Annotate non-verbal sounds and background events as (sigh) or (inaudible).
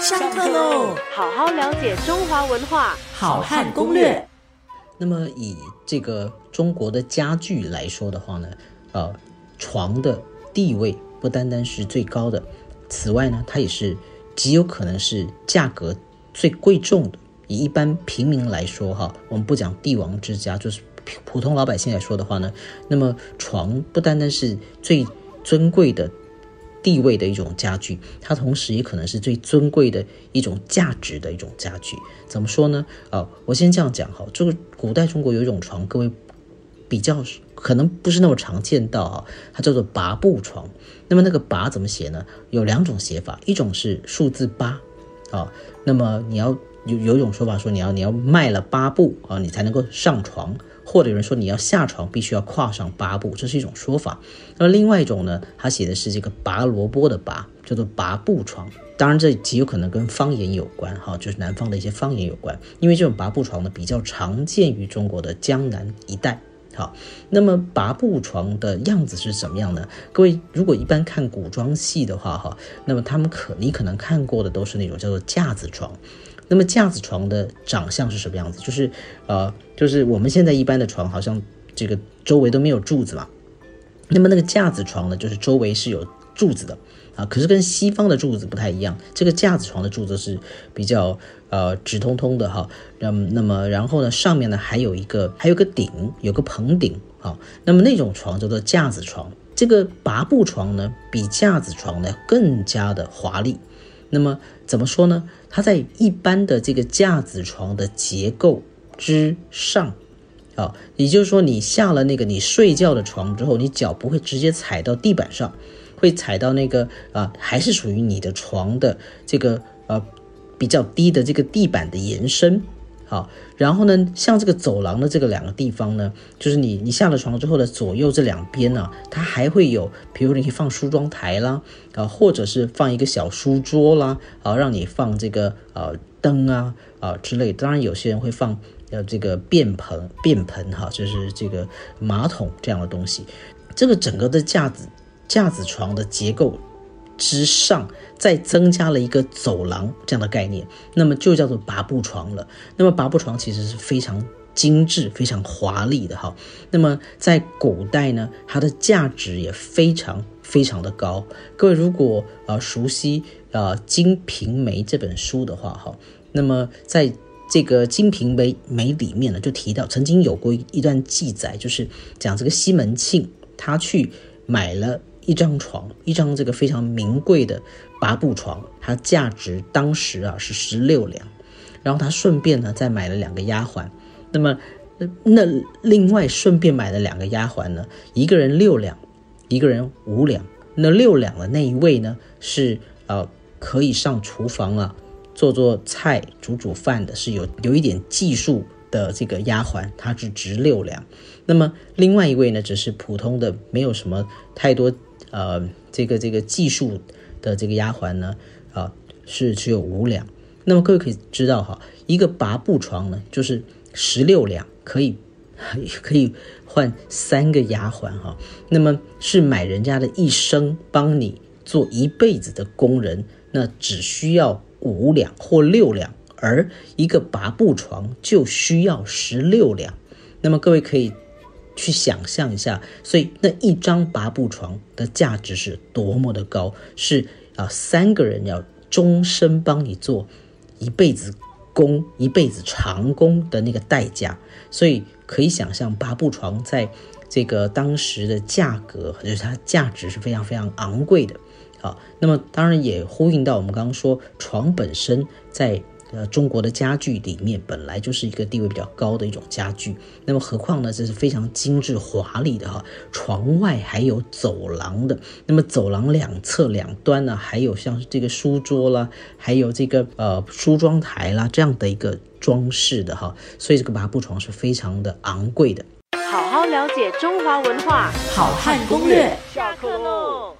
上课喽！好好了解中华文化，好汉攻略。那么以这个中国的家具来说的话呢，呃，床的地位不单单是最高的，此外呢，它也是极有可能是价格最贵重的。以一般平民来说，哈，我们不讲帝王之家，就是普通老百姓来说的话呢，那么床不单单是最尊贵的。地位的一种家具，它同时也可能是最尊贵的一种价值的一种家具。怎么说呢？啊，我先这样讲哈。这个古代中国有一种床，各位比较可能不是那么常见到啊，它叫做八步床。那么那个八怎么写呢？有两种写法，一种是数字八啊。那么你要有有一种说法说你要你要迈了八步啊，你才能够上床。或者有人说你要下床必须要跨上八步，这是一种说法。那么另外一种呢，他写的是这个拔萝卜的拔，叫做拔步床。当然这极有可能跟方言有关哈，就是南方的一些方言有关。因为这种拔步床呢比较常见于中国的江南一带。好，那么拔步床的样子是怎么样呢？各位如果一般看古装戏的话哈，那么他们可你可能看过的都是那种叫做架子床。那么架子床的长相是什么样子？就是，呃，就是我们现在一般的床，好像这个周围都没有柱子嘛。那么那个架子床呢，就是周围是有柱子的啊。可是跟西方的柱子不太一样，这个架子床的柱子是比较呃直通通的哈。那那么然后呢，上面呢还有一个还有个顶，有个棚顶啊。那么那种床叫做架子床。这个拔步床呢，比架子床呢更加的华丽。那么怎么说呢？它在一般的这个架子床的结构之上，啊，也就是说，你下了那个你睡觉的床之后，你脚不会直接踩到地板上，会踩到那个啊，还是属于你的床的这个呃比较低的这个地板的延伸。好，然后呢，像这个走廊的这个两个地方呢，就是你你下了床之后的左右这两边呢，它还会有，比如你可以放梳妆台啦，啊，或者是放一个小书桌啦，啊，让你放这个呃灯啊啊之类。当然，有些人会放呃这个便盆便盆哈，就是这个马桶这样的东西。这个整个的架子架子床的结构。之上再增加了一个走廊这样的概念，那么就叫做拔步床了。那么拔步床其实是非常精致、非常华丽的哈。那么在古代呢，它的价值也非常非常的高。各位如果呃熟悉呃《金瓶梅》这本书的话哈，那么在这个《金瓶梅》梅里面呢，就提到曾经有过一段记载，就是讲这个西门庆他去买了。一张床，一张这个非常名贵的八步床，它价值当时啊是十六两，然后他顺便呢再买了两个丫鬟，那么那另外顺便买了两个丫鬟呢，一个人六两，一个人五两，那六两的那一位呢是呃可以上厨房啊做做菜、煮煮饭的，是有有一点技术。的这个丫鬟，她是值六两。那么另外一位呢，只是普通的，没有什么太多呃这个这个技术的这个丫鬟呢，啊是只有五两。那么各位可以知道哈，一个拔步床呢，就是十六两，可以 (laughs) 可以换三个丫鬟哈。那么是买人家的一生帮你做一辈子的工人，那只需要五两或六两。而一个拔步床就需要十六两，那么各位可以去想象一下，所以那一张拔步床的价值是多么的高，是啊，三个人要终身帮你做一辈子工、一辈子长工的那个代价，所以可以想象拔步床在这个当时的价格，就是它价值是非常非常昂贵的。好，那么当然也呼应到我们刚刚说床本身在。呃，中国的家具里面本来就是一个地位比较高的一种家具，那么何况呢，这是非常精致华丽的哈。床外还有走廊的，那么走廊两侧两端呢，还有像这个书桌啦，还有这个呃梳妆台啦这样的一个装饰的哈，所以这个麻布床是非常的昂贵的。好好了解中华文化，好汉攻略，下课喽。